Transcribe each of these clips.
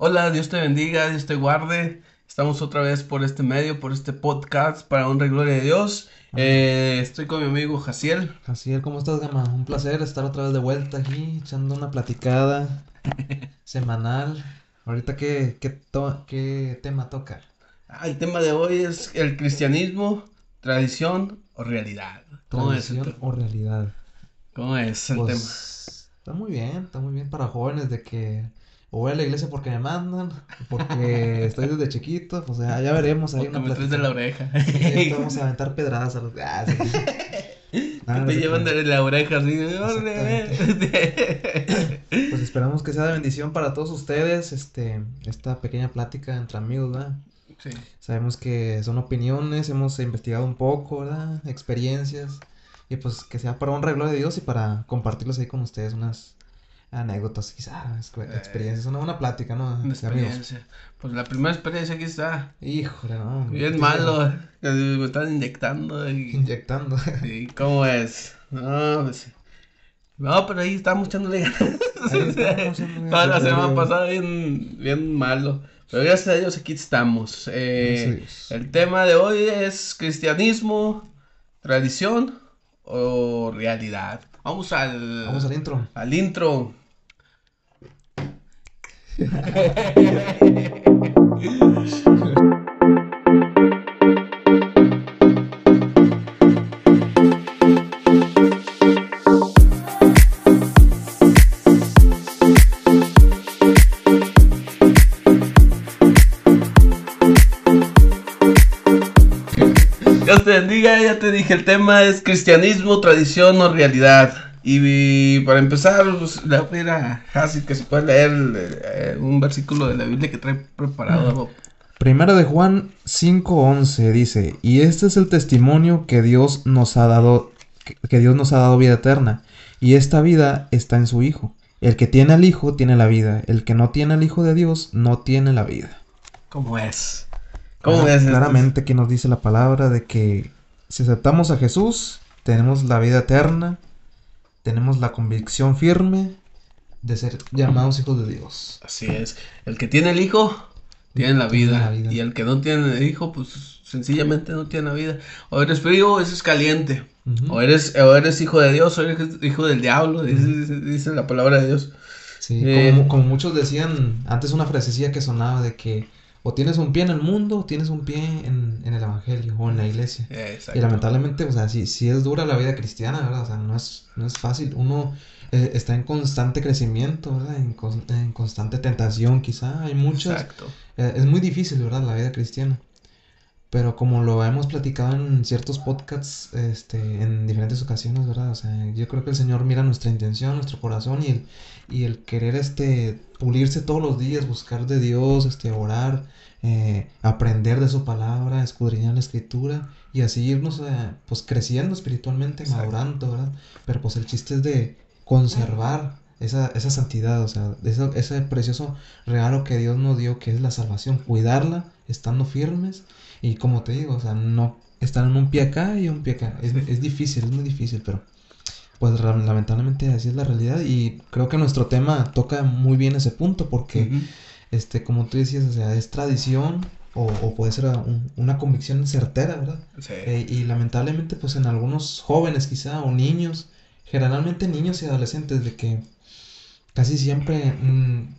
Hola, Dios te bendiga, Dios te guarde. Estamos otra vez por este medio, por este podcast para honra y gloria de Dios. Eh, estoy con mi amigo Jaciel. Jaciel, ¿cómo estás, Gama? Un placer estar otra vez de vuelta aquí, echando una platicada semanal. Ahorita, ¿qué, qué, qué tema toca? Ah, el tema de hoy es el cristianismo, tradición o realidad. ¿Cómo tradición o realidad. ¿Cómo es el pues, tema? Está muy bien, está muy bien para jóvenes de que o voy a la iglesia porque me mandan, porque estoy desde chiquito, o sea, ya veremos ahí una me de la oreja. vamos a aventar pedradas a los... Ah, te llevan de la oreja así. pues esperamos que sea de bendición para todos ustedes, este, esta pequeña plática entre amigos, ¿verdad? Sí. Sabemos que son opiniones, hemos investigado un poco, ¿verdad? Experiencias. Y pues que sea para un reglo de Dios y para compartirlos ahí con ustedes unas anécdotas, quizás, eh, experiencias, una buena plática, ¿no? Una experiencia. Pues la primera experiencia aquí está. Híjole, no. Bien malo, me están inyectando. Y... Inyectando. Sí, ¿cómo es? No, pues No, pero ahí estamos echándole ganas. Toda la semana pasada bien, bien malo. Pero gracias a Dios aquí estamos. Eh, el tema de hoy es cristianismo, tradición o realidad. Vamos al. Vamos al intro. Al intro. Dios te bendiga, ya te dije, el tema es cristianismo, tradición o realidad. Y para empezar, pues, le voy a que se puede leer eh, un versículo de la Biblia que trae preparado. Primero de Juan 5:11 dice, y este es el testimonio que Dios nos ha dado, que Dios nos ha dado vida eterna, y esta vida está en su Hijo. El que tiene al Hijo tiene la vida, el que no tiene al Hijo de Dios no tiene la vida. ¿Cómo es? ¿Cómo es? Claramente que nos dice la palabra de que si aceptamos a Jesús, tenemos la vida eterna, tenemos la convicción firme de ser llamados hijos de Dios. Así es. El que tiene el hijo, tiene la vida. Y el que no tiene el hijo, pues sencillamente no tiene la vida. O eres frío o eres caliente. o, eres, o eres hijo de Dios o eres hijo del diablo, dice, la palabra de Dios. Sí, eh, como, como, muchos decían, antes una frasecilla que sonaba de que o tienes un pie en el mundo o tienes un pie en, el evangelio o en la iglesia. Y lamentablemente, o sea, sí, es dura la vida cristiana, ¿verdad? O sea, no es, no es fácil. Uno eh, está en constante crecimiento, ¿verdad? En, constante tentación, quizá. Hay muchas. Eh, es muy difícil, ¿verdad? La vida cristiana. Pero como lo hemos platicado en ciertos podcasts, este, en diferentes ocasiones, ¿verdad? O sea, yo creo que el Señor mira nuestra intención, nuestro corazón y el, y el querer, este, pulirse todos los días, buscar de Dios, este, orar, eh, aprender de su palabra, escudriñar la escritura y así irnos, eh, pues, creciendo espiritualmente, madurando, ¿verdad? Pero pues el chiste es de conservar esa, esa santidad, o sea, ese, ese precioso regalo que Dios nos dio, que es la salvación, cuidarla, estando firmes y como te digo, o sea, no estar en un pie acá y un pie acá. Es, es difícil, es muy difícil, pero pues lamentablemente así es la realidad y creo que nuestro tema toca muy bien ese punto porque, este, como tú decías, o sea, es tradición o, puede ser una convicción certera, ¿verdad? Sí. Eh, y lamentablemente, pues en algunos jóvenes quizá o niños, generalmente niños y adolescentes, de que casi siempre mm,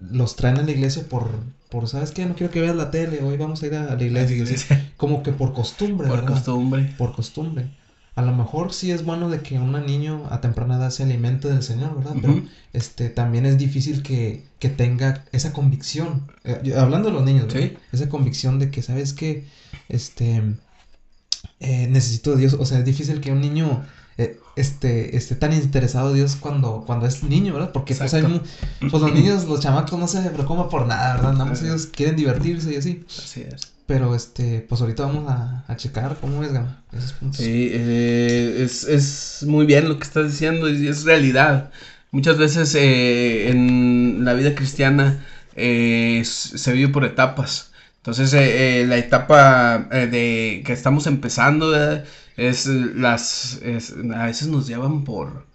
los traen a la iglesia por, por, ¿sabes qué? No quiero que veas la tele, hoy vamos a ir a la iglesia. como que por costumbre, Por costumbre. Por costumbre. A lo mejor sí es bueno de que un niño a temprana edad se alimente del Señor, ¿verdad? Pero este, también es difícil que, que tenga esa convicción. Eh, hablando de los niños, ¿Sí? Esa convicción de que, ¿sabes qué? Este, eh, necesito de Dios. O sea, es difícil que un niño eh, este, esté tan interesado Dios cuando, cuando es niño, ¿verdad? Porque pues, hay, pues los niños, los chamacos no se preocupan por nada, ¿verdad? Nada más ellos quieren divertirse y así. Así es. Pero este, pues ahorita vamos a, a checar cómo es, Gama, esos puntos. Sí, eh, es, es muy bien lo que estás diciendo y es realidad. Muchas veces eh, en la vida cristiana eh, se vive por etapas. Entonces, eh, la etapa de que estamos empezando, ¿verdad? Es las a veces nos llevan por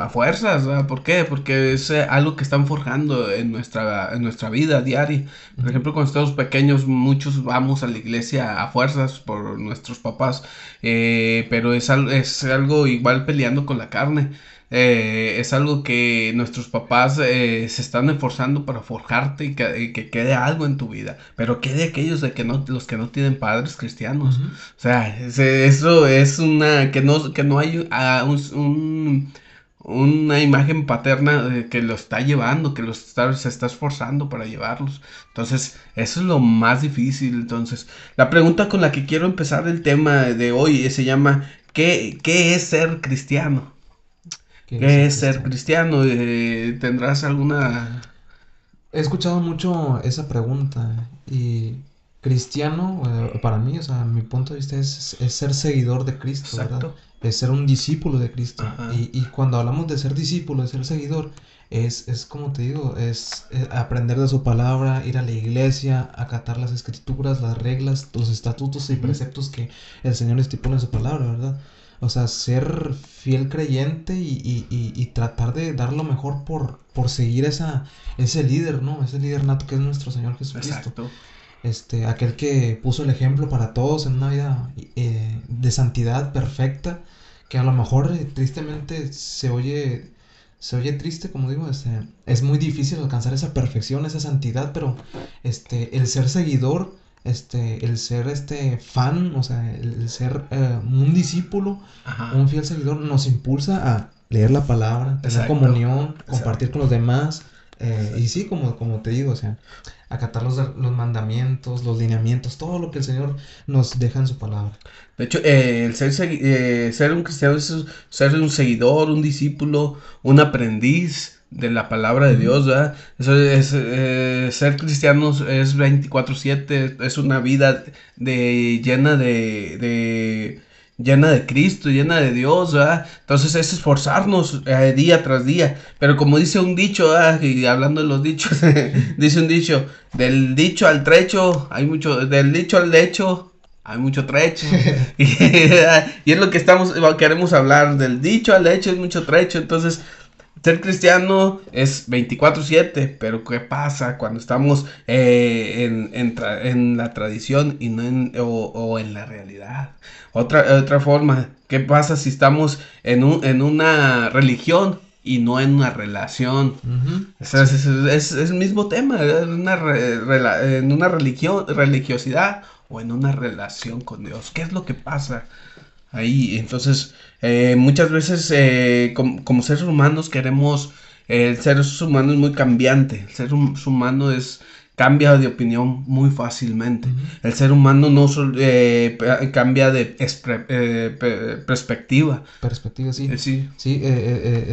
a fuerzas, ¿por qué? Porque es eh, algo que están forjando en nuestra, en nuestra vida diaria. Por ejemplo, cuando estamos pequeños, muchos vamos a la iglesia a fuerzas por nuestros papás, eh, pero es, es algo igual peleando con la carne. Eh, es algo que nuestros papás se están esforzando para forjarte y que, quede algo en tu vida, pero quede aquellos de que no, los que no tienen padres cristianos. O sea, eso es una, que no, que no hay ah, un una imagen paterna que lo está llevando, que los se está esforzando para llevarlos. Entonces, eso es lo más difícil. Entonces, la pregunta con la que quiero empezar el tema de hoy se llama ¿qué, qué es ser cristiano? ¿Qué, es ser cristiano? Eh, ¿Tendrás alguna...? He escuchado mucho esa pregunta y cristiano, eh, para mí, o sea, mi punto de vista es, ser seguidor de Cristo, ¿verdad? Es ser un discípulo de Cristo. Y, cuando hablamos de ser discípulo, de ser seguidor, es, es como te digo, es, eh, aprender de su palabra, ir a la iglesia, acatar las escrituras, las reglas, los estatutos y preceptos que el Señor estipula en su palabra, ¿verdad? O sea, ser fiel creyente y, y, tratar de dar lo mejor por, por seguir esa, ese líder, ¿no? Ese líder nato que es nuestro Señor Jesucristo. Exacto este, aquel que puso el ejemplo para todos en una vida eh, de santidad perfecta, que a lo mejor eh, tristemente se oye, se oye triste, como digo, este, es muy difícil alcanzar esa perfección, esa santidad, pero este, el ser seguidor, este, el ser este fan, o sea, el, ser eh, un discípulo, un fiel seguidor, nos impulsa a leer la palabra, tener comunión, compartir con los demás, y sí, como, como te digo, o sea, acatar los, los mandamientos, los lineamientos, todo lo que el Señor nos deja en su palabra. De hecho, eh, el ser, eh, ser un cristiano es ser un seguidor, un discípulo, un aprendiz de la palabra de Dios, ¿verdad? Eso es, eh, ser cristiano es 24/7, es una vida de, llena de llena de Cristo, llena de Dios, ¿verdad? Entonces es esforzarnos eh, día tras día. Pero como dice un dicho, ¿verdad? y hablando de los dichos, dice un dicho, del dicho al trecho, hay mucho, del dicho al lecho, hay mucho trecho. y, y, es lo que estamos, queremos hablar, del dicho al hecho es mucho trecho. Entonces, ser cristiano es 24/7, pero ¿qué pasa cuando estamos eh, en, la tradición y no en, o, en la realidad? Otra, otra forma, ¿qué pasa si estamos en, un, en una religión y no en una relación? es, el mismo tema, en una, en una religión, religiosidad o en una relación con Dios. ¿Qué es lo que pasa? Ahí. Entonces, eh, muchas veces eh, como, seres humanos queremos, el ser humano es muy cambiante, el ser humano es cambia de opinión muy fácilmente. El ser humano no eh, cambia de perspectiva. Perspectiva, sí. sí. Sí,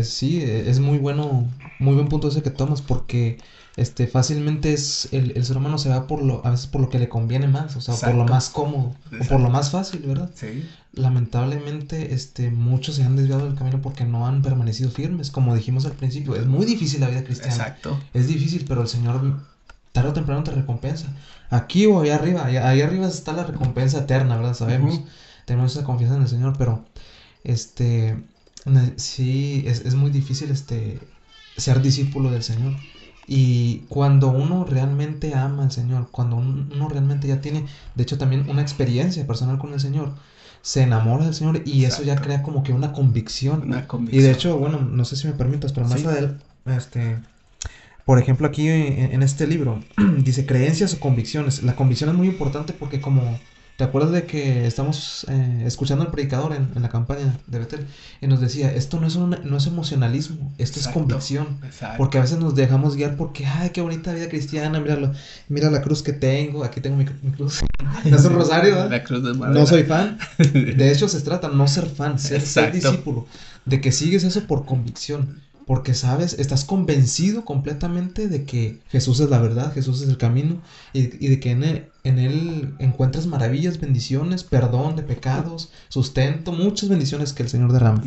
sí, es muy bueno, muy buen punto ese que tomas porque este, fácilmente es, el, el, ser humano se va por lo, a veces por lo que le conviene más, o sea, por lo más cómodo, o por lo más fácil, ¿verdad? Sí. Lamentablemente, este, muchos se han desviado del camino porque no han permanecido firmes, como dijimos al principio, es muy difícil la vida cristiana. Exacto. Es difícil, pero el Señor tarde o temprano te recompensa. Aquí o allá arriba, allá, arriba está la recompensa eterna, ¿verdad? Sabemos, tenemos esa confianza en el Señor, pero, este, sí, es, es muy difícil, este, ser discípulo del Señor. Y cuando uno realmente ama al Señor, cuando uno realmente ya tiene, de hecho también una experiencia personal con el Señor, se enamora del Señor y eso ya crea como que una convicción. Una convicción. Y de hecho, bueno, no sé si me permitas, pero más adelante, este, por ejemplo, aquí en este libro dice creencias o convicciones. La convicción es muy importante porque como ¿Te acuerdas de que estamos eh, escuchando al predicador en, la campaña de Betel? Y nos decía, esto no es, no es emocionalismo, esto es convicción. Porque a veces nos dejamos guiar porque, ay, qué bonita vida cristiana, míralo, mira la cruz que tengo, aquí tengo mi, cruz. No es un rosario, La cruz de No soy fan. De hecho, se trata no ser fan, ser, ser discípulo. De que sigues eso por convicción. Porque sabes, estás convencido completamente de que Jesús es la verdad, Jesús es el camino y, de que en él, encuentras maravillas, bendiciones, perdón de pecados, sustento, muchas bendiciones que el Señor derrama.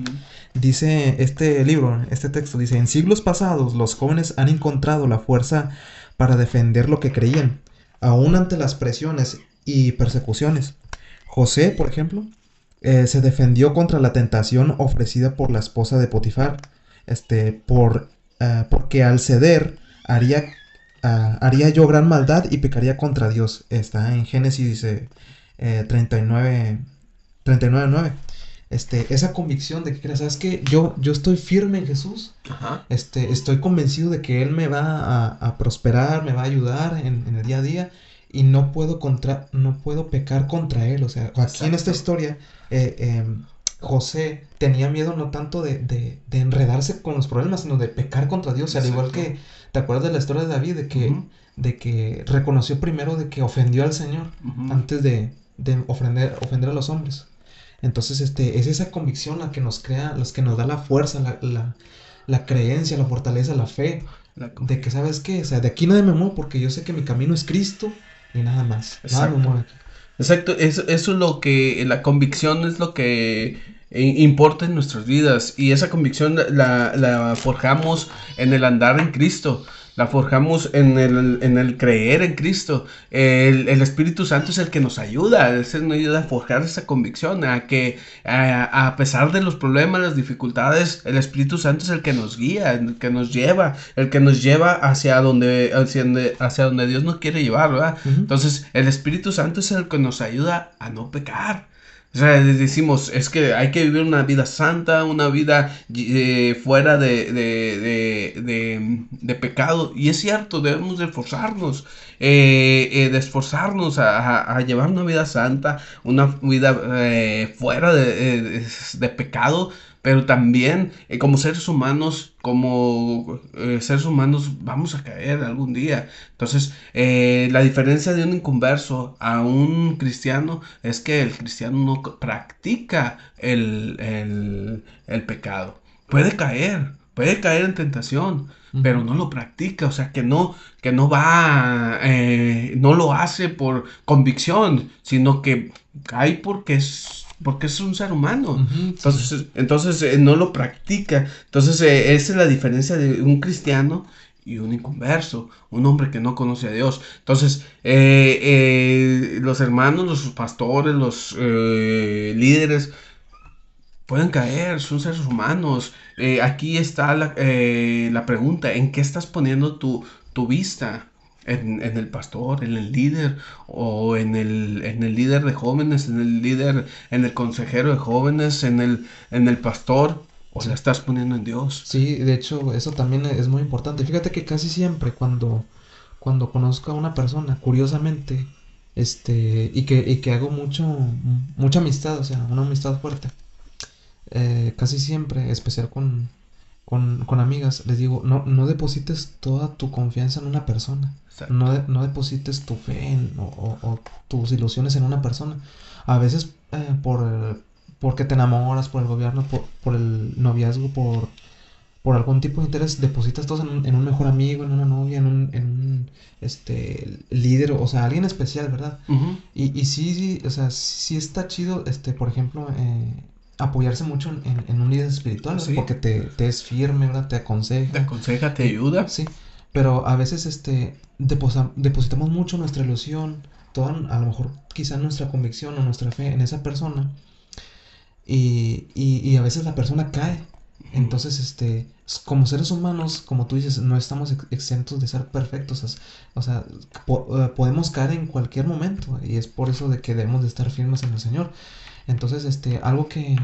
Dice este libro, este texto, dice, en siglos pasados los jóvenes han encontrado la fuerza para defender lo que creían, aún ante las presiones y persecuciones. José, por ejemplo, eh, se defendió contra la tentación ofrecida por la esposa de Potifar este, por, uh, porque al ceder haría, uh, haría yo gran maldad y pecaría contra Dios. Está en Génesis eh, 39, 39, 9 este, esa convicción de que, ¿sabes qué? Yo, yo estoy firme en Jesús. Este, estoy convencido de que Él me va a, prosperar, me va a ayudar en, el día a día. Y no puedo, contra, no puedo pecar contra Él. O sea, aquí en esta historia, eh, em, José tenía miedo no tanto de, de, enredarse con los problemas, sino de pecar contra Dios. Al igual que, ¿te acuerdas de la historia de David? De que, de que reconoció primero de que ofendió al Señor antes de, de ofender, ofender a los hombres. Entonces, este, es esa convicción la que nos crea, la que nos da la fuerza, la, la, creencia, la fortaleza, la fe. de que, ¿sabes qué? O sea, de aquí nadie me mueve porque yo sé que mi camino es Cristo y nada más. Exacto. Nada Exacto, eso, eso es lo que, la convicción es lo que importa en nuestras vidas y esa convicción la, la forjamos en el andar en Cristo la forjamos en el, en el creer en Cristo. El, el, Espíritu Santo es el que nos ayuda, es el que nos ayuda a forjar esa convicción, a que a, a, pesar de los problemas, las dificultades, el Espíritu Santo es el que nos guía, el que nos lleva, el que nos lleva hacia donde, hacia donde, hacia donde Dios nos quiere llevar, ¿verdad? Entonces, el Espíritu Santo es el que nos ayuda a no pecar. O sea, decimos, es que hay que vivir una vida santa, una vida eh, fuera de, de, de, de, pecado. Y es cierto, debemos de esforzarnos, eh, eh, de esforzarnos a, a, llevar una vida santa, una vida fuera de, pecado, pero también eh, como seres humanos, como eh, seres humanos vamos a caer algún día. Entonces, eh, la diferencia de un inconverso a un cristiano es que el cristiano no practica el, pecado. Puede caer, puede caer en tentación, pero no lo practica, o sea, que no, que no va, no lo hace por convicción, sino que cae porque es porque es un ser humano. entonces, entonces eh, no lo practica. Entonces, eh, esa es la diferencia de un cristiano y un inconverso, un hombre que no conoce a Dios. Entonces, eh, los hermanos, los pastores, los líderes pueden caer, son seres humanos. aquí está la, la, pregunta, ¿en qué estás poniendo tu, tu vista? En, el pastor, en el líder o en el, en el líder de jóvenes, en el líder, en el consejero de jóvenes, en el, en el pastor, o la estás poniendo en Dios. Sí, de hecho, eso también es muy importante. Fíjate que casi siempre cuando, cuando conozco a una persona, curiosamente, este, y que, y que hago mucho, mucha amistad, o sea, una amistad fuerte, eh, casi siempre, especial con, con, con, amigas, les digo, no, no deposites toda tu confianza en una persona. No, no, deposites tu fe en, o, tus ilusiones en una persona. A veces eh, por porque te enamoras, por el gobierno, por, por el noviazgo, por, por algún tipo de interés, depositas todo en un, en un mejor amigo, en una novia, en un, en un este, líder, o sea, alguien especial, ¿verdad? y, y sí, sí, o sea, sí está chido, este, por ejemplo, eh, apoyarse mucho en, en, un líder espiritual, porque te, te, es firme, ¿verdad? Te aconseja. Te aconseja, te ayuda. Sí, pero a veces este, depositamos mucho nuestra ilusión, toda, a lo mejor quizá nuestra convicción o nuestra fe en esa persona, y, y, a veces la persona cae. Entonces, este, como seres humanos, como tú dices, no estamos exentos de ser perfectos. O sea, eh, podemos caer en cualquier momento. Y es por eso de que debemos de estar firmes en el Señor. Entonces, este, algo que,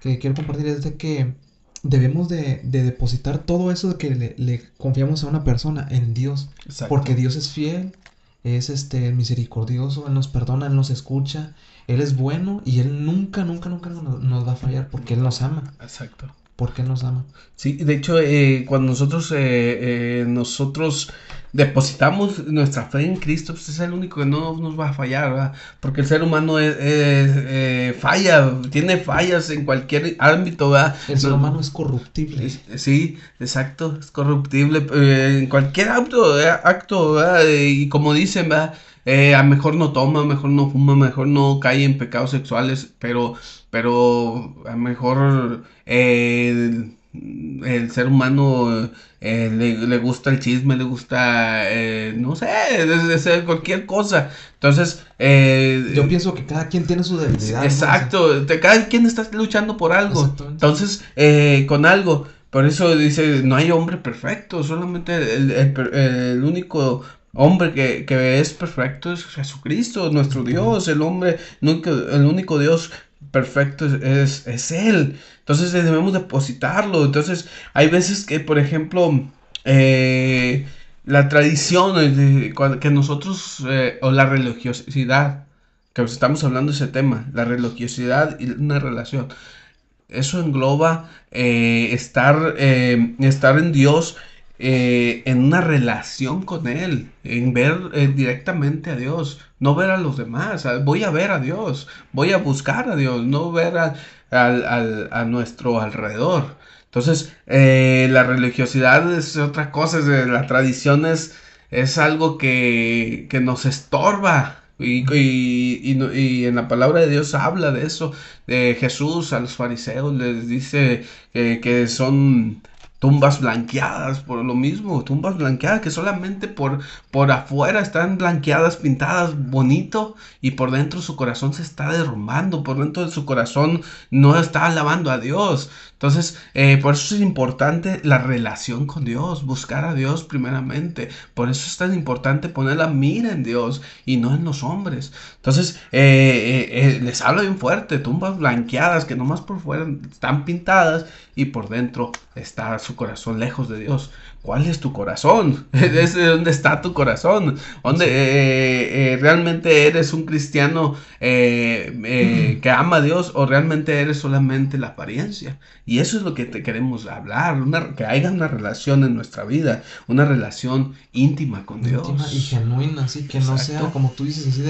que quiero compartir es de que debemos de, depositar todo eso de que le, confiamos a una persona en Dios. Porque Dios es fiel, es este misericordioso, Él nos perdona, Él nos escucha, Él es bueno y Él nunca, nunca, nunca nos, va a fallar porque Él nos ama. Exacto. Porque Él nos ama. Sí, de hecho, eh, cuando nosotros, eh, eh, nosotros depositamos nuestra fe en Cristo, pues es el único que no nos va a fallar, ¿verdad? Porque el ser humano es, eh, falla, tiene fallas en cualquier ámbito, ¿verdad? El ser humano es corruptible. Sí, exacto, es corruptible eh, en cualquier acto, acto ¿verdad? Y como dicen, ¿verdad? Eh, a mejor no toma, a mejor no fuma, a mejor no cae en pecados sexuales, pero, pero a mejor el ser humano eh, le, gusta el chisme, le gusta, eh, no sé, desde cualquier cosa. Entonces, eh, yo pienso que cada quien tiene su debilidad. Exacto, cada quien está luchando por algo. Entonces, con algo. Por eso dice, no hay hombre perfecto, solamente el, único hombre que, es perfecto es Jesucristo, nuestro Dios, el hombre, el único Dios perfecto es, es, Él. Entonces debemos depositarlo. Entonces hay veces que, por ejemplo, eh, la tradición de, que nosotros, eh, o la religiosidad, que estamos hablando de ese tema, la religiosidad y una relación. Eso engloba eh, estar, estar en Dios en una relación con Él, en ver directamente a Dios, no ver a los demás. Voy a ver a Dios, voy a buscar a Dios, no ver a, a nuestro alrededor. Entonces, eh, la religiosidad es otra cosa, es, la tradición es, algo que, nos estorba. Y, y, en la palabra de Dios habla de eso, de Jesús a los fariseos les dice que son tumbas blanqueadas por lo mismo, tumbas blanqueadas que solamente por, por afuera están blanqueadas, pintadas bonito y por dentro su corazón se está derrumbando, por dentro de su corazón no está alabando a Dios. Entonces, eh, por eso es importante la relación con Dios, buscar a Dios primeramente. Por eso es tan importante poner la mira en Dios y no en los hombres. Entonces, eh, eh, les hablo bien fuerte, tumbas blanqueadas que nomás por fuera están pintadas y por dentro está su corazón lejos de Dios. ¿Cuál es tu corazón? ¿Dónde está tu corazón? ¿Dónde eh, eh, realmente eres un cristiano eh, que ama a Dios o realmente eres solamente la apariencia? Y eso es lo que te queremos hablar, que haya una relación en nuestra vida, una relación íntima con Dios. Íntima y genuina, así que no sea como tú dices, así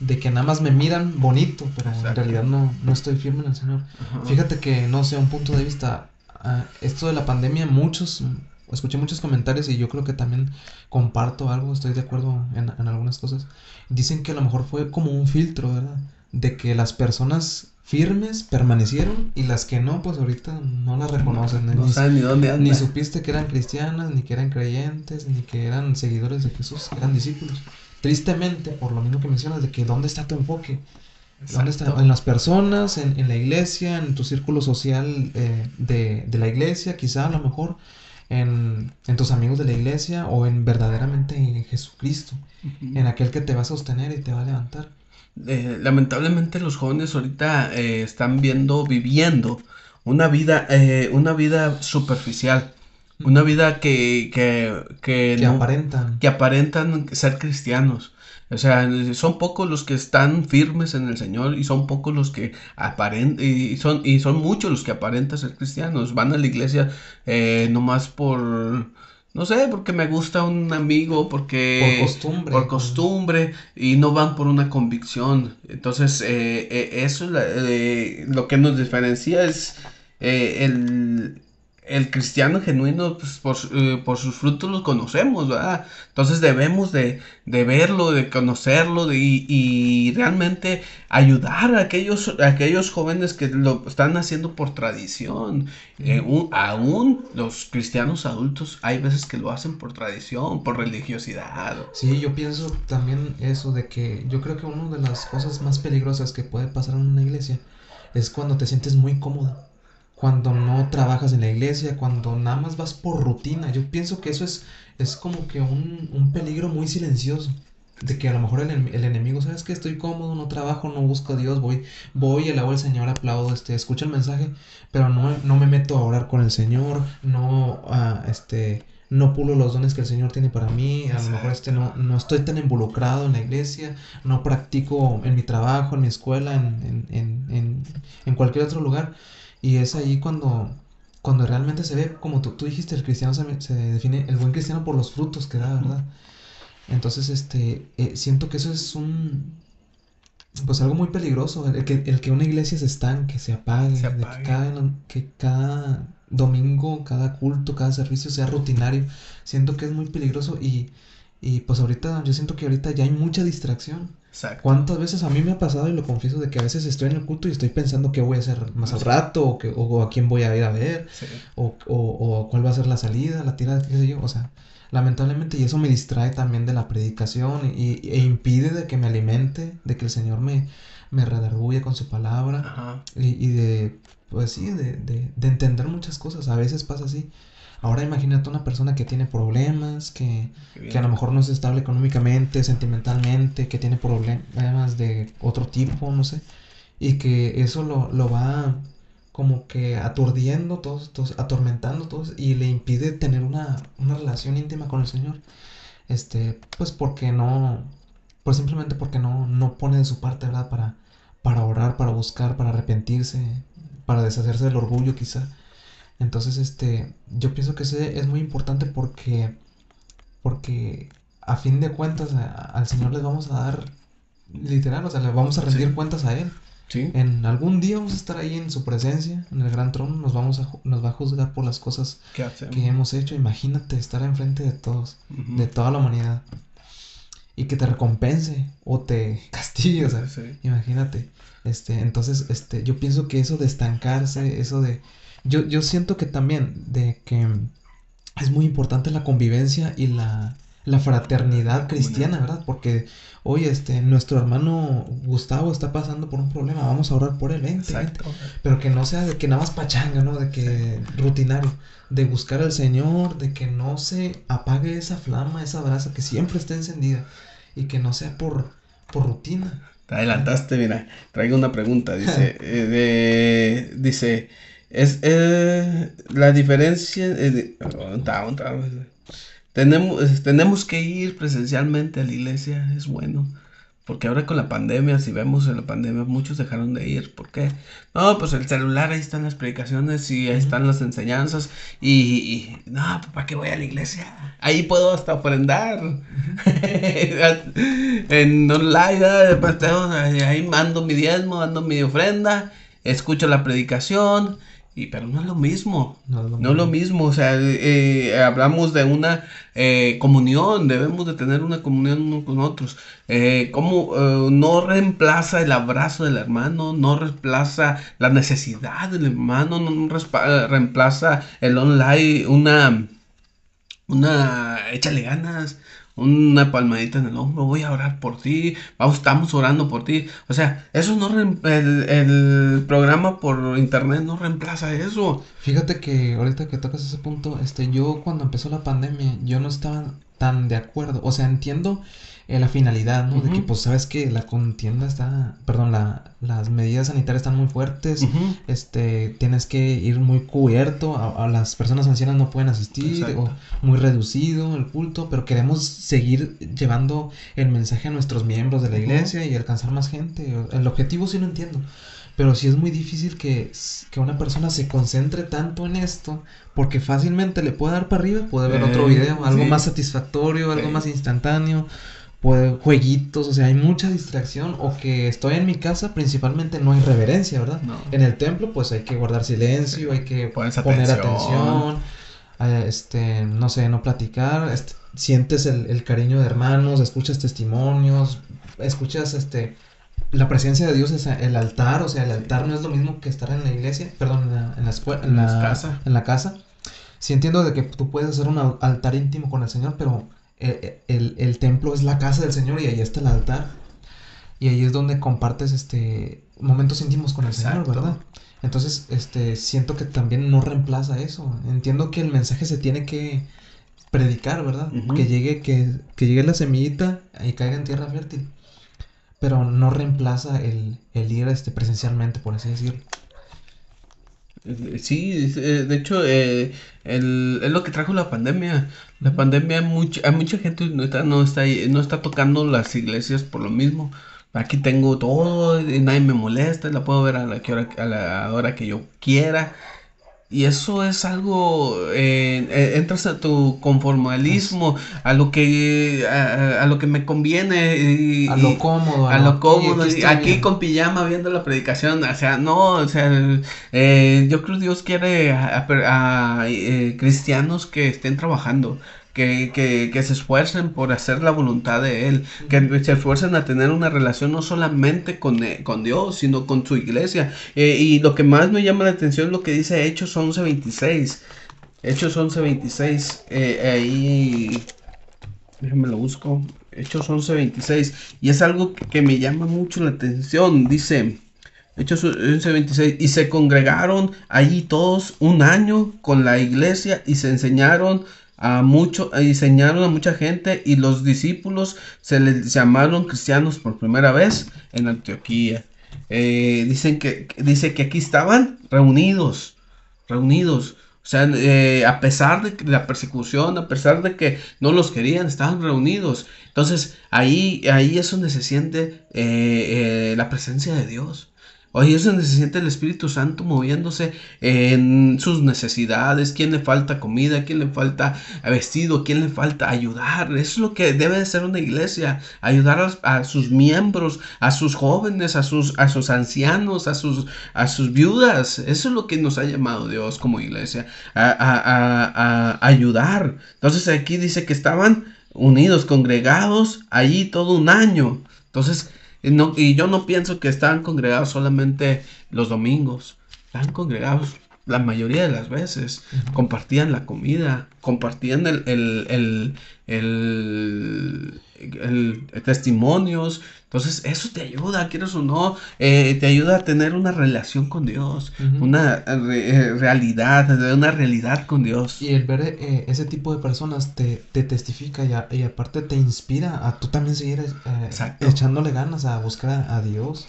de, que nada más me miran bonito, pero en realidad no, no estoy firme en el Señor. Fíjate que, no sé, un punto de vista, ah, esto de la pandemia, muchos escuché muchos comentarios y yo creo que también comparto algo, estoy de acuerdo en, algunas cosas. Dicen que a lo mejor fue como un filtro, ¿verdad? De que las personas firmes permanecieron y las que no, pues ahorita no las reconocen. No, ni, saben ni dónde andan. Ni supiste que eran cristianas, ni que eran creyentes, ni que eran seguidores de Jesús, eran discípulos. Tristemente, por lo mismo que mencionas, de que dónde está tu enfoque. ¿Dónde está? En las personas, en, en, la iglesia, en tu círculo social eh, de, de, la iglesia, quizá a lo mejor, en, tus amigos de la iglesia o en verdaderamente en Jesucristo, en aquel que te va a sostener y te va a levantar. Eh, lamentablemente los jóvenes ahorita eh, están viendo, viviendo una vida, eh, una vida superficial, una vida que, que, que, aparentan. que aparentan ser cristianos. O sea, son pocos los que están firmes en el Señor y son pocos los que aparentan, y son, y son muchos los que aparentan ser cristianos. Van a la iglesia eh, nomás por, no sé, porque me gusta un amigo, porque... Por costumbre. Por costumbre, y no van por una convicción. Entonces, eh, eh, eso es lo que nos diferencia es el el cristiano genuino, pues, eh, por, sus frutos los conocemos, ¿verdad? Entonces debemos de, verlo, de conocerlo de, y, realmente ayudar a aquellos, aquellos jóvenes que lo están haciendo por tradición. Eh, aún los cristianos adultos hay veces que lo hacen por tradición, por religiosidad. Sí, yo pienso también eso de que yo creo que una de las cosas más peligrosas que puede pasar en una iglesia es cuando te sientes muy cómodo cuando no trabajas en la iglesia, cuando nada más vas por rutina. Yo pienso que eso es, es como que un, un peligro muy silencioso. De que a lo mejor el, el, enemigo, sabes que estoy cómodo, no trabajo, no busco a Dios, voy, voy, alabo al Señor, aplaudo, este, escucho el mensaje, pero no, no me meto a orar con el Señor, no, uh, este, no pulo los dones que el Señor tiene para mí, a lo mejor este, no, no estoy tan involucrado en la iglesia, no practico en mi trabajo, en mi escuela, en, en, en, en cualquier otro lugar. Y es ahí cuando, cuando realmente se ve, como tú, tú dijiste, el cristiano se, se, define, el buen cristiano por los frutos que da, ¿verdad? Entonces, este, eh, siento que eso es un, pues algo muy peligroso, el que, el que una iglesia se estanque, se apague, se que, cada, que cada domingo, cada culto, cada servicio sea rutinario, siento que es muy peligroso y, y pues ahorita, yo siento que ahorita ya hay mucha distracción. ¿Cuántas veces a mí me ha pasado y lo confieso de que a veces estoy en el culto y estoy pensando qué voy a hacer más al rato o, que, o, a quién voy a ir a ver o, o, cuál va a ser la salida, la tirada, qué sé yo? O sea, lamentablemente, y eso me distrae también de la predicación y, e impide de que me alimente, de que el Señor me, me redarguye con su palabra y, de, pues sí, de, de, de, entender muchas cosas. A veces pasa así. Ahora imagínate una persona que tiene problemas, que, que a lo mejor no es estable económicamente, sentimentalmente, que tiene problemas de otro tipo, no sé, y que eso lo, lo va como que aturdiendo todos, todos, atormentando todos y le impide tener una, una relación íntima con el Señor. Este, pues porque no, pues simplemente porque no, no pone de su parte, ¿verdad? Para, para orar, para buscar, para arrepentirse, para deshacerse del orgullo quizá. Entonces, este, yo pienso que ese es muy importante porque, porque a fin de cuentas al Señor le vamos a dar, literal, o sea, le vamos a rendir cuentas a Él. En algún día vamos a estar ahí en su presencia, en el gran trono, nos vamos a nos va a juzgar por las cosas que hemos hecho. Imagínate estar enfrente de todos, de toda la humanidad. Y que te recompense o te castigue, o sea, imagínate. Este, entonces, este, yo pienso que eso de estancarse, eso de yo, yo siento que también de que es muy importante la convivencia y la, la fraternidad cristiana, ¿verdad? Porque oye, este, nuestro hermano Gustavo está pasando por un problema, vamos a orar por él, vente, Pero que no sea de que nada más pachanga, ¿no? De que rutinario, de buscar al Señor, de que no se apague esa flama, esa brasa, que siempre esté encendida y que no sea por, por rutina. Te adelantaste, mira, traigo una pregunta, dice, eh, dice, es eh, la diferencia, eh, tenemos, tenemos que ir presencialmente a la iglesia, es bueno. Porque ahora con la pandemia, si vemos en la pandemia, muchos dejaron de ir. ¿Por qué? No, pues el celular, ahí están las predicaciones y ahí están las enseñanzas. Y, no, pues ¿para qué voy a la iglesia? Ahí puedo hasta ofrendar. en online, pues, ahí mando mi diezmo, mando mi ofrenda, escucho la predicación y, pero no es lo mismo. No es lo, mismo. O sea, eh, hablamos de una eh, comunión. Debemos de tener una comunión unos con otros. Eh, como no reemplaza el abrazo del hermano. No reemplaza la necesidad del hermano. No reemplaza el online. Una. Una. Échale ganas una palmadita en el hombro, voy a orar por ti, vamos, estamos orando por ti. O sea, eso no, el, el, programa por internet no reemplaza eso. Fíjate que ahorita que tocas ese punto, este, yo cuando empezó la pandemia, yo no estaba tan de acuerdo, o sea, entiendo eh, la finalidad, ¿no? De que, pues, sabes que la contienda está, perdón, la, las medidas sanitarias están muy fuertes, este, tienes que ir muy cubierto, a, las personas ancianas no pueden asistir, o muy reducido el culto, pero queremos seguir llevando el mensaje a nuestros miembros de la iglesia y alcanzar más gente. El objetivo sí lo entiendo. Pero sí es muy difícil que, que, una persona se concentre tanto en esto, porque fácilmente le puede dar para arriba, puede ver otro eh, video, algo más satisfactorio, algo más instantáneo, jueguitos, o sea, hay mucha distracción o que estoy en mi casa, principalmente no hay reverencia, ¿verdad? En el templo pues hay que guardar silencio, hay que poner atención, eh, este, no sé, no platicar, este, sientes el, cariño de hermanos, escuchas testimonios, escuchas este la presencia de Dios es el altar, o sea, el altar no es lo mismo que estar en la iglesia, perdón, en la, en la escuela, en la, casa. En la casa. Sí entiendo de que tú puedes hacer un altar íntimo con el Señor, pero el, templo es la casa del Señor y ahí está el altar. Y ahí es donde compartes este momentos íntimos con el Señor, ¿verdad? Entonces, este, siento que también no reemplaza eso. Entiendo que el mensaje se tiene que predicar, ¿verdad? Que llegue, que, que, llegue la semillita y caiga en tierra fértil. Pero no reemplaza el, el ir este, presencialmente, por así decirlo. Sí, eh, de hecho, eh, el, es lo que trajo la pandemia. La pandemia, mucha, a mucha gente no está, no, está, no está tocando las iglesias por lo mismo. Aquí tengo todo y nadie me molesta, la puedo ver a la, a la hora que yo quiera. Y eso es algo, eh, eh, entras a tu conformalismo, a lo que, a, lo que me conviene. a lo cómodo. A, lo cómodo. aquí, con pijama viendo la predicación, o sea, no, o sea, eh, yo creo que Dios quiere a, cristianos que estén trabajando, que, que, se esfuercen por hacer la voluntad de Él, que se esfuercen a tener una relación no solamente con, eh, con Dios, sino con su iglesia. Eh, y lo que más me llama la atención es lo que dice Hechos 11:26. Hechos 11.26, eh, ahí, déjame lo busco, Hechos 11.26, y es algo que, me llama mucho la atención, dice, Hechos 11.26, y se congregaron allí todos un año con la iglesia y se enseñaron a mucho, enseñaron a mucha gente y los discípulos se les llamaron cristianos por primera vez en Antioquía. Eh, dicen que, dice que aquí estaban reunidos, reunidos. O sea, eh, a pesar de la persecución, a pesar de que no los querían, estaban reunidos. Entonces, ahí, ahí es donde se siente eh, la presencia de Dios. Oye, es donde se siente el Espíritu Santo moviéndose en sus necesidades, quién le falta comida, quién le falta vestido, quién le falta ayudar. Eso es lo que debe de ser una iglesia, ayudar a, sus miembros, a sus jóvenes, a sus, a sus ancianos, a sus, a sus viudas. Eso es lo que nos ha llamado Dios como iglesia, a, a ayudar. Entonces aquí dice que estaban unidos, congregados allí todo un año. Entonces, y yo no pienso que están congregados solamente los domingos. Están congregados la mayoría de las veces. Compartían la comida, compartían el, el, el, el testimonios, entonces, eso te ayuda, quieres o no, eh, te ayuda a tener una relación con Dios, una eh, realidad, una realidad con Dios. Y el ver eh, ese tipo de personas te, te testifica y, aparte te inspira a tú también seguir echándole ganas a buscar a, Dios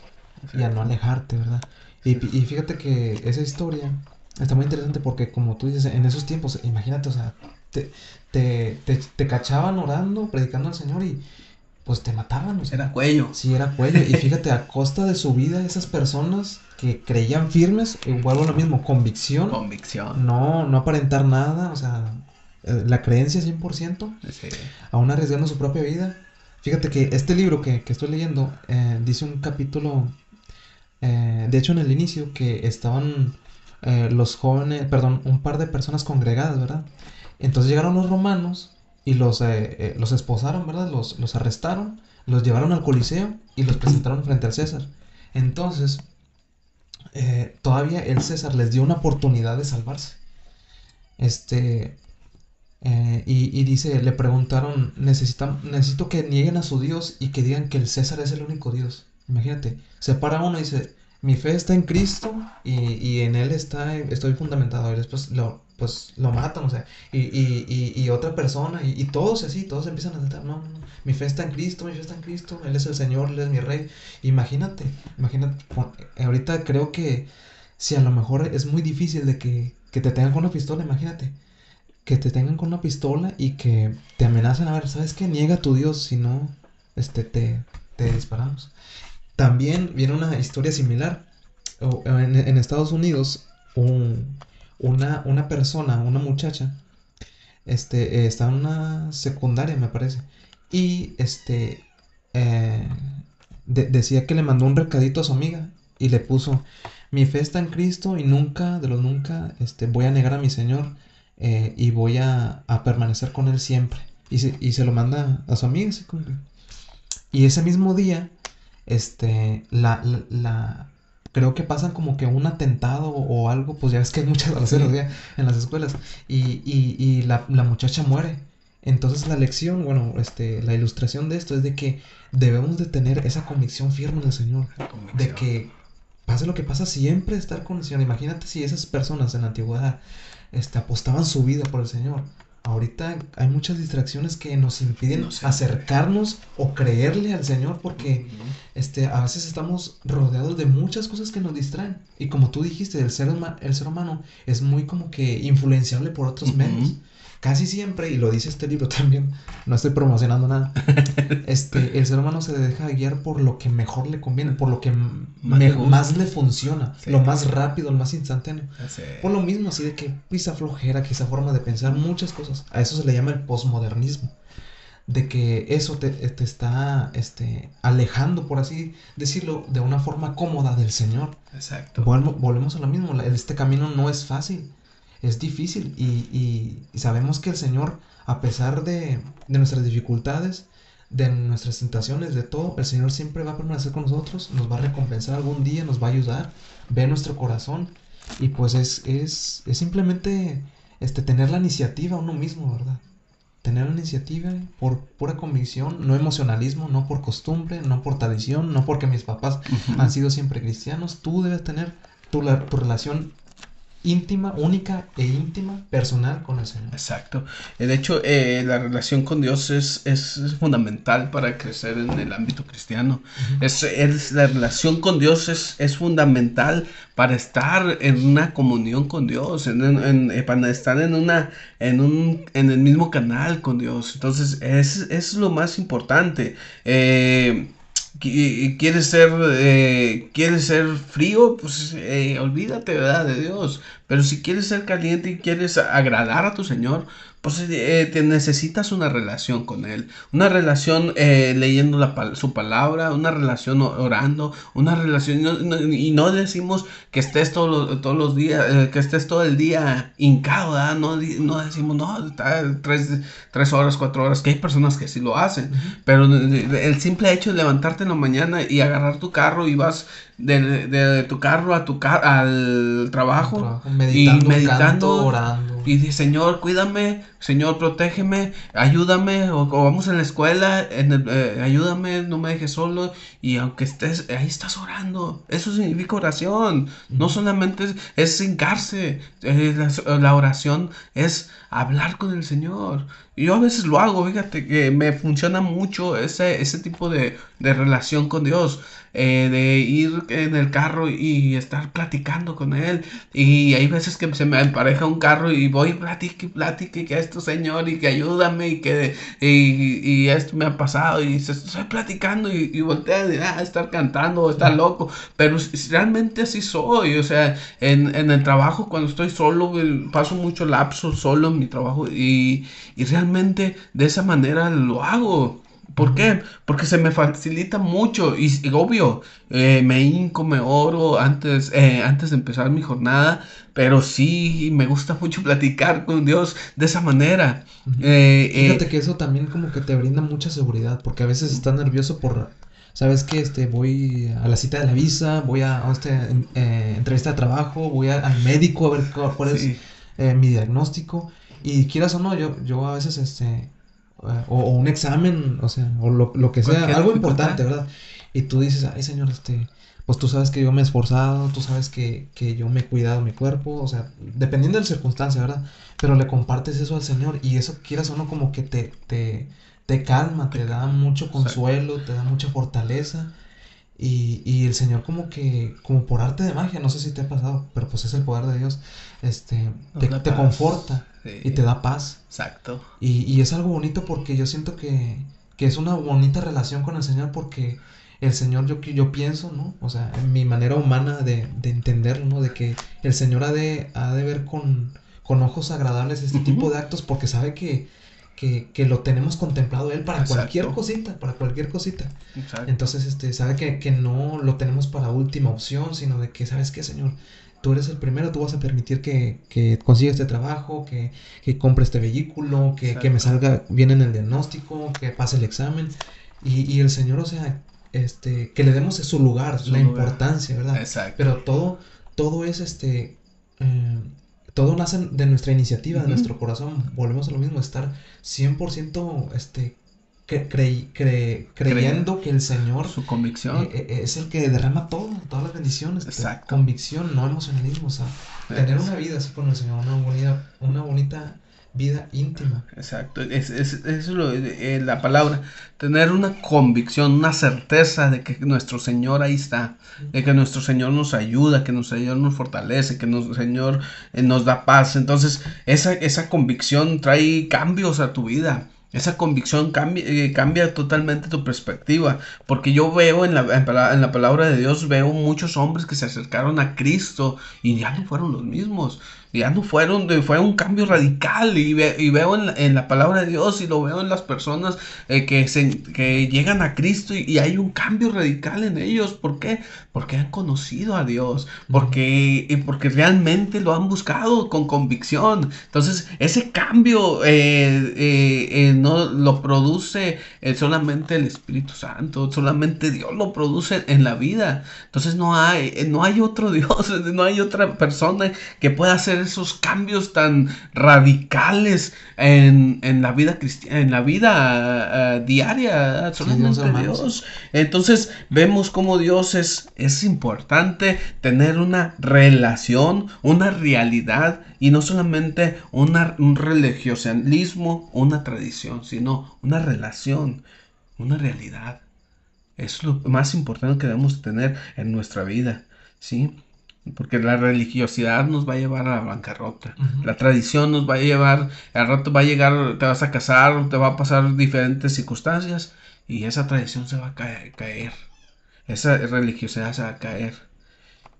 y a no alejarte, ¿verdad? Y, y fíjate que esa historia está muy interesante porque como tú dices, en esos tiempos, imagínate, o sea, te, te, te, te cachaban orando, predicando al Señor y pues te mataban. era cuello. Sí, era cuello. Y fíjate, a costa de su vida, esas personas que creían firmes, igual lo mismo, convicción. Convicción. No, no aparentar nada, o sea, eh, la creencia 100%, sí. aún arriesgando su propia vida. Fíjate que este libro que, estoy leyendo eh, dice un capítulo, eh, de hecho en el inicio, que estaban los jóvenes, perdón, un par de personas congregadas, ¿verdad? Entonces llegaron los romanos y los, eh, eh, los esposaron, ¿verdad? Los, los arrestaron, los llevaron al Coliseo y los presentaron frente al César. Entonces, eh, todavía el César les dio una oportunidad de salvarse. Este, y, dice, le preguntaron, necesito que nieguen a su Dios y que digan que el César es el único Dios. Imagínate, se para uno y dice, mi fe está en Cristo y, y en Él está, estoy fundamentado. Y después lo, pues lo matan, o sea, y, y, y, otra persona, y, todos así, todos empiezan a decir, no, no, no, mi fe está en Cristo, mi fe está en Cristo, Él es el Señor, Él es mi Rey. Imagínate, imagínate, ahorita creo que si a lo mejor es muy difícil de que, que te tengan con una pistola, imagínate, que te tengan con una pistola y que te amenacen, a ver, ¿sabes qué? Niega a tu Dios, si no, este, te, te disparamos. También viene una historia similar. En, en Estados Unidos, un, una, una persona, una muchacha, este, está en una secundaria, me parece, y este, eh, decía que le mandó un recadito a su amiga y le puso, mi fe está en Cristo y nunca, de los nunca, este, voy a negar a mi Señor eh, y voy a, permanecer con Él siempre. Y se, y se lo manda a su amiga. Y ese mismo día, este, la, la, creo que pasan como que un atentado o algo, pues ya ves que hay muchas balaceras en las escuelas, y, y, y la, la, muchacha muere. Entonces la lección, bueno, este, la ilustración de esto es de que debemos de tener esa convicción firme en el Señor, de que pase lo que pasa, siempre estar con el Señor. Imagínate si esas personas en la antigüedad este, apostaban su vida por el Señor, ahorita hay muchas distracciones que nos impiden acercarnos o creerle al Señor porque este, a veces estamos rodeados de muchas cosas que nos distraen. Y como tú dijiste, el ser, el ser humano es muy como que influenciable por otros medios casi siempre, y lo dice este libro también, no estoy promocionando nada, este, el ser humano se deja guiar por lo que mejor le conviene, por lo que más, le funciona, lo más rápido, lo más instantáneo. Por lo mismo, así de que esa flojera, que esa forma de pensar, muchas cosas. A eso se le llama el posmodernismo. De que eso te, te está este, alejando, por así decirlo, de una forma cómoda del Señor. Exacto. volvemos a lo mismo. Este camino no es fácil es difícil y, sabemos que el Señor, a pesar de, nuestras dificultades, de nuestras tentaciones, de todo, el Señor siempre va a permanecer con nosotros, nos va a recompensar algún día, nos va a ayudar, ve nuestro corazón y pues es, es, simplemente este, tener la iniciativa uno mismo, ¿verdad? Tener la iniciativa por pura convicción, no emocionalismo, no por costumbre, no por tradición, no porque mis papás han sido siempre cristianos. Tú debes tener tu, tu relación íntima, única e íntima, personal con el Señor. Exacto. De hecho, eh, la relación con Dios es, es, fundamental para crecer en el ámbito cristiano. es, es, la relación con Dios es, es, fundamental para estar en una comunión con Dios, en, en, eh, para estar en, una, en, un, en el mismo canal con Dios. Entonces, es, es lo más importante. Eh, quieres ser, eh, ser frío, pues eh, olvídate, ¿verdad? De Dios. Pero si quieres ser caliente y quieres agradar a tu Señor, pues eh, te necesitas una relación con Él, una relación eh, leyendo la, su palabra, una relación orando, una relación, y no decimos que estés todo, todos los días, eh, que estés todo el día hincado, no, no decimos, no, está tres, tres, horas, cuatro horas, que hay personas que sí lo hacen, pero el simple hecho de levantarte en la mañana y agarrar tu carro y vas de, de, tu carro a tu al trabajo, meditando, y meditando, orando. Y dice, Señor, cuídame, Señor, protégeme, ayúdame, o, vamos en la escuela, en eh, ayúdame, no me dejes solo. Y aunque estés, ahí estás orando. Eso significa oración. No solamente es, es hincarse, eh, la, oración es hablar con el Señor. Y yo a veces lo hago, fíjate que me funciona mucho ese, ese tipo de, de relación con Dios. Eh, de ir en el carro y estar platicando con él. Y hay veces que se me empareja un carro y voy, platique, platique, que esto, señor, y que ayúdame, y que y, esto me ha pasado, y se, estoy platicando, y, y voltea a ah, estar cantando, está loco. Pero realmente así soy, o sea, en, en el trabajo, cuando estoy solo, paso mucho lapso solo en mi trabajo, y, y realmente de esa manera lo hago. ¿Por qué? Porque se me facilita mucho y, obvio, eh, me hinco, me oro antes, eh, antes de empezar mi jornada, pero sí me gusta mucho platicar con Dios de esa manera. Eh, Fíjate que eso también como que te brinda mucha seguridad, porque a veces estás nervioso por, sabes que este, voy a la cita de la visa, voy a, este, entrevista de trabajo, voy al médico a ver cuál, es mi diagnóstico, y quieras o no, yo, yo a veces este o, un examen, o sea, o lo, lo que sea, algo importante, ¿verdad? Y tú dices, ay Señor, este, pues tú sabes que yo me he esforzado, tú sabes que, que yo me he cuidado mi cuerpo, o sea, dependiendo de la circunstancia, ¿verdad? Pero le compartes eso al Señor y eso quieras o no como que te, te, te calma, te da mucho consuelo, te da mucha fortaleza. Y, y, el Señor como que, como por arte de magia, no sé si te ha pasado, pero pues es el poder de Dios, este, te, te conforta y te da paz. Exacto. Y, y, es algo bonito porque yo siento que, que, es una bonita relación con el Señor porque el Señor, yo, yo pienso, ¿no? O sea, en mi manera humana de, de entenderlo, ¿no? De que el Señor ha de, ha de ver con, con ojos agradables este tipo de actos porque sabe que que, lo tenemos contemplado él para cualquier cosita, para cualquier cosita. Entonces, este, sabe que, no lo tenemos para última opción, sino de que, ¿sabes qué, Señor? Tú eres el primero, tú vas a permitir que, que consiga este trabajo, que, que compre este vehículo, que, que, me salga bien en el diagnóstico, que pase el examen. Y, y el Señor, o sea, este, que le demos su lugar, la importancia, ¿verdad? Exacto. Pero todo, todo es este, eh, todo nace de nuestra iniciativa, de nuestro corazón. Volvemos a lo mismo, estar 100% este, creyendo que el Señor su convicción eh, eh, es el que derrama todo, todas las bendiciones. Exacto. Convicción, no emocionalismo. O sea, tener una vida así con el Señor, una bonita, una bonita vida íntima. Exacto, es, es, es lo, eh, la palabra, tener una convicción, una certeza de que nuestro Señor ahí está, de que nuestro Señor nos ayuda, que nuestro Señor nos fortalece, que nuestro Señor eh, nos da paz. Entonces, esa, esa convicción trae cambios a tu vida. Esa convicción cambia, eh, cambia totalmente tu perspectiva, porque yo veo en la, en la palabra de Dios, veo muchos hombres que se acercaron a Cristo y ya no fueron los mismos ya no fueron, fue un cambio radical y, y veo en la, palabra de Dios y lo veo en las personas eh, que, se, que llegan a Cristo y, hay un cambio radical en ellos. ¿Por qué? Porque han conocido a Dios, porque, porque realmente lo han buscado con convicción. Entonces, ese cambio eh, eh, no lo produce solamente el Espíritu Santo, solamente Dios lo produce en la vida. Entonces, no hay, no hay otro Dios, no hay otra persona que pueda hacer esos cambios tan radicales en, la vida cristiana, en la vida eh, diaria, solamente Dios, Entonces vemos cómo Dios es, es importante tener una relación, una realidad y no solamente una, un religiosismo, una tradición, sino una relación, una realidad. Es lo más importante que debemos tener en nuestra vida, ¿sí? Porque la religiosidad nos va a llevar a la bancarrota. La tradición nos va a llevar, al rato va a llegar, te vas a casar, te va a pasar diferentes circunstancias y esa tradición se va a caer. caer. Esa religiosidad se va a caer.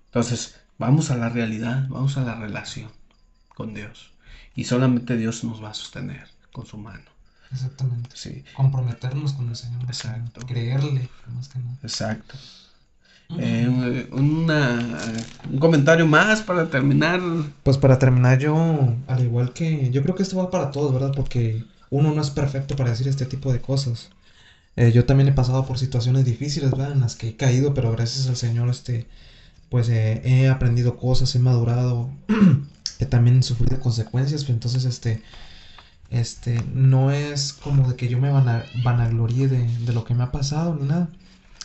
Entonces, vamos a la realidad, vamos a la relación con Dios. Y solamente Dios nos va a sostener con su mano. Exactamente. Sí. Comprometernos con el Señor. Exacto. Creerle, más que nada. Exacto. Eh, un comentario más para terminar. Pues para terminar yo, al igual que yo creo que esto va para todos, ¿verdad? Porque uno no es perfecto para decir este tipo de cosas. Eh, yo también he pasado por situaciones difíciles, ¿verdad? En las que he caído, pero gracias al Señor, este, pues eh, he aprendido cosas, he madurado, he también sufrido consecuencias, entonces, este, este, no es como de que yo me van vanaglorie de, de lo que me ha pasado ni nada,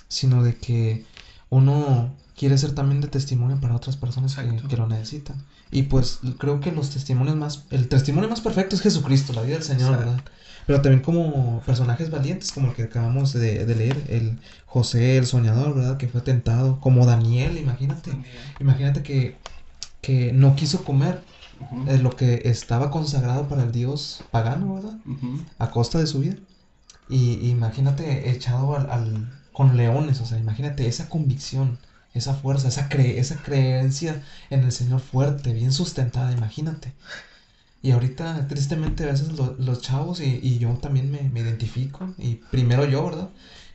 sino de que uno quiere ser también de testimonio para otras personas que, lo necesitan. Y pues creo que los testimonios más, el testimonio más perfecto es Jesucristo, la vida del Señor, ¿verdad? Pero también como personajes valientes, como el que acabamos de, leer, el José, el soñador, ¿verdad? Que fue tentado, como Daniel, imagínate. Imagínate que, que no quiso comer lo que estaba consagrado para el dios pagano, ¿verdad? A costa de su vida. Y imagínate echado al con leones, o sea, imagínate esa convicción, esa fuerza, esa, cre esa creencia en el Señor fuerte, bien sustentada, imagínate. Y ahorita, tristemente, a veces los chavos, y, yo también me, identifico, y primero yo, ¿verdad?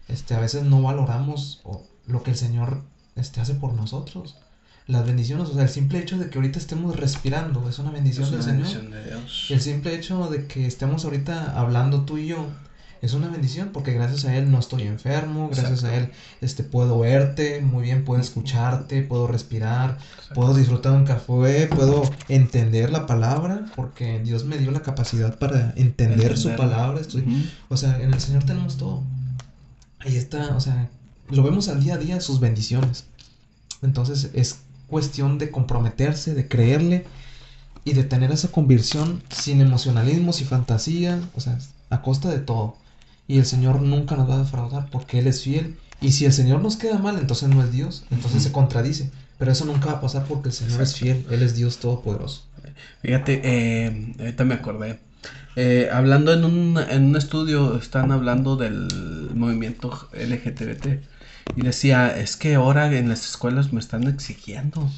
Este, a veces no valoramos lo que el Señor este, hace por nosotros. Las bendiciones, o sea, el simple hecho de que ahorita estemos respirando es una bendición del Señor. El simple hecho de que estemos ahorita hablando tú y yo es una bendición porque gracias a él no estoy enfermo, gracias a él este, puedo verte muy bien, puedo escucharte, puedo respirar, puedo disfrutar un café, puedo entender la palabra porque Dios me dio la capacidad para entender, su palabra. Estoy, O sea, en el Señor tenemos todo. Ahí está, o sea, lo vemos al día a día sus bendiciones. Entonces es cuestión de comprometerse, de creerle y de tener esa conversión sin emocionalismos y fantasía, o sea, a costa de todo. Y el Señor nunca nos va a defraudar porque Él es fiel. Y si el Señor nos queda mal, entonces no es Dios, entonces se contradice. Pero eso nunca va a pasar porque el Señor es fiel, Él es Dios todopoderoso. Fíjate, eh, ahorita me acordé. Eh, hablando en un, en un estudio, están hablando del movimiento LGTBT. Y decía, es que ahora en las escuelas me están exigiendo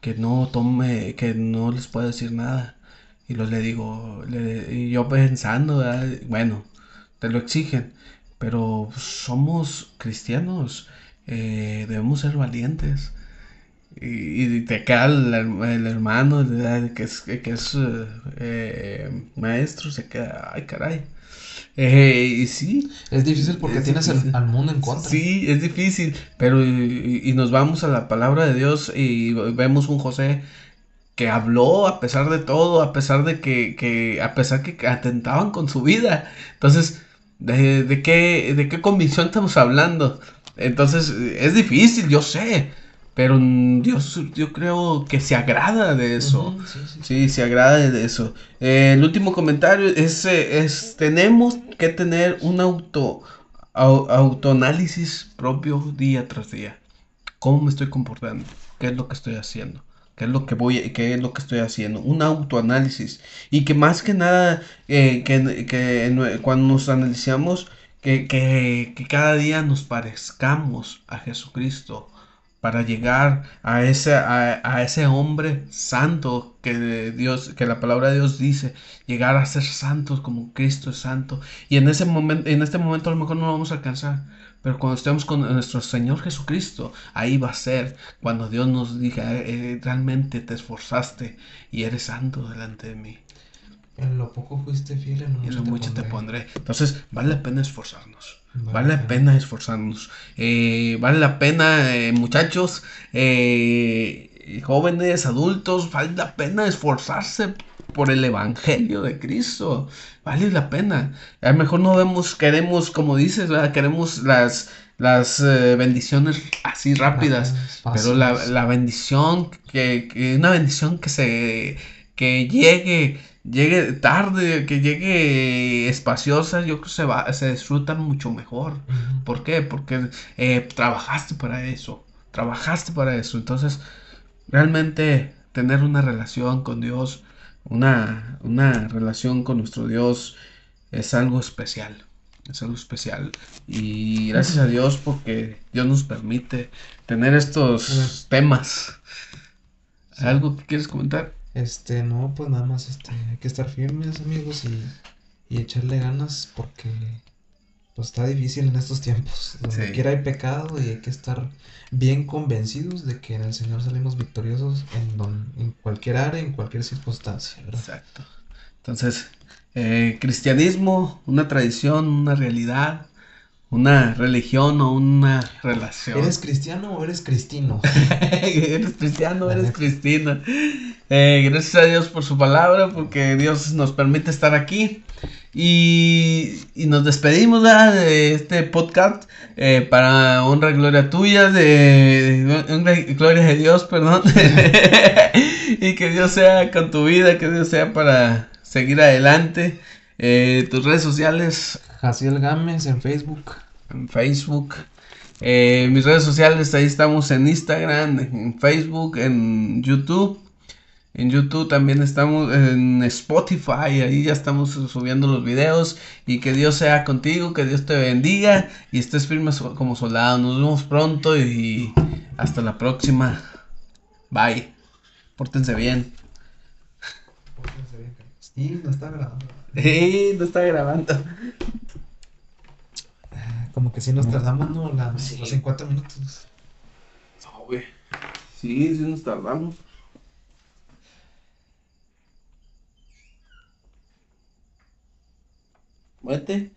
que no tome, que no les puedo decir nada. Y los le digo, y yo pensando, bueno, te lo exigen, pero somos cristianos, eh, debemos ser valientes. Y, te queda el, hermano que es, que es eh, maestro, se queda, ay caray. Eh, y sí. Es difícil porque tienes al mundo en contra. Sí, es difícil, pero y, nos vamos a la palabra de Dios y vemos un José que habló a pesar de todo, a pesar de que, que a pesar que atentaban con su vida. Entonces, ¿De, qué, ¿De qué convicción estamos hablando? Entonces, es difícil, yo sé. Pero Dios, yo creo que se agrada de eso. sí, se agrada de eso. Eh, el último comentario es, eh, es, tenemos que tener un auto, autoanálisis propio día tras día. ¿Cómo me estoy comportando? ¿Qué es lo que estoy haciendo? qué es lo que voy, qué es lo que estoy haciendo, un autoanálisis y que más que nada eh, que, cuando nos analizamos que, que, cada día nos parezcamos a Jesucristo para llegar a ese, a, ese hombre santo que Dios, que la palabra de Dios dice, llegar a ser santos como Cristo es santo. Y en ese momento, en este momento a lo mejor no lo vamos a alcanzar, pero cuando estemos con nuestro Señor Jesucristo, ahí va a ser cuando Dios nos diga, eh, realmente te esforzaste y eres santo delante de mí. En lo poco fuiste fiel, en lo mucho, mucho te, pondré. Entonces, vale la pena esforzarnos. Vale, la pena esforzarnos. Eh, vale la pena, eh, muchachos, jóvenes, adultos, vale la pena esforzarse por el evangelio de Cristo. Vale la pena. A lo mejor no vemos, queremos, como dices, queremos las, las eh, bendiciones así rápidas. pero la, bendición, que, que, una bendición que se que llegue, llegue tarde, que llegue espaciosa, yo creo que se va, se disfruta mucho mejor. ¿Por qué? Porque eh, trabajaste para eso. Trabajaste para eso. Entonces, realmente tener una relación con Dios una, una relación con nuestro Dios es algo especial. Es algo especial. Y gracias a Dios porque Dios nos permite tener estos temas. ¿Algo que quieres comentar? Este, no, pues nada más este, hay que estar firmes, amigos, y, y echarle ganas porque pues está difícil en estos tiempos. Donde quiera hay pecado y hay que estar bien convencidos de que en el Señor salimos victoriosos en, en cualquier área, en cualquier circunstancia. Exacto. Entonces, eh, cristianismo, una tradición, una realidad, una religión o una relación. ¿Eres cristiano o eres cristino? ¿Eres cristiano o eres cristino? Eh, gracias a Dios por su palabra, porque Dios nos permite estar aquí. Y, y nos despedimos de este podcast eh, para honra y gloria tuya, de, honra y gloria de Dios, perdón. y que Dios sea con tu vida, que Dios sea para seguir adelante. Eh, tus redes sociales. Jaciel Gámez en Facebook. En Facebook. Eh, mis redes sociales, ahí estamos en Instagram, en Facebook, en YouTube. En YouTube también estamos, en Spotify, ahí ya estamos subiendo los videos. Y que Dios sea contigo, que Dios te bendiga y estés firme como soldado. Nos vemos pronto y hasta la próxima. Bye. Pórtense bien. Pórtense bien, Sí, no está grabando. Sí, no está grabando. Como que si nos tardamos, ¿no? La, sí. Los 50 minutos. No, güey. Sí, sí nos tardamos. Muerte.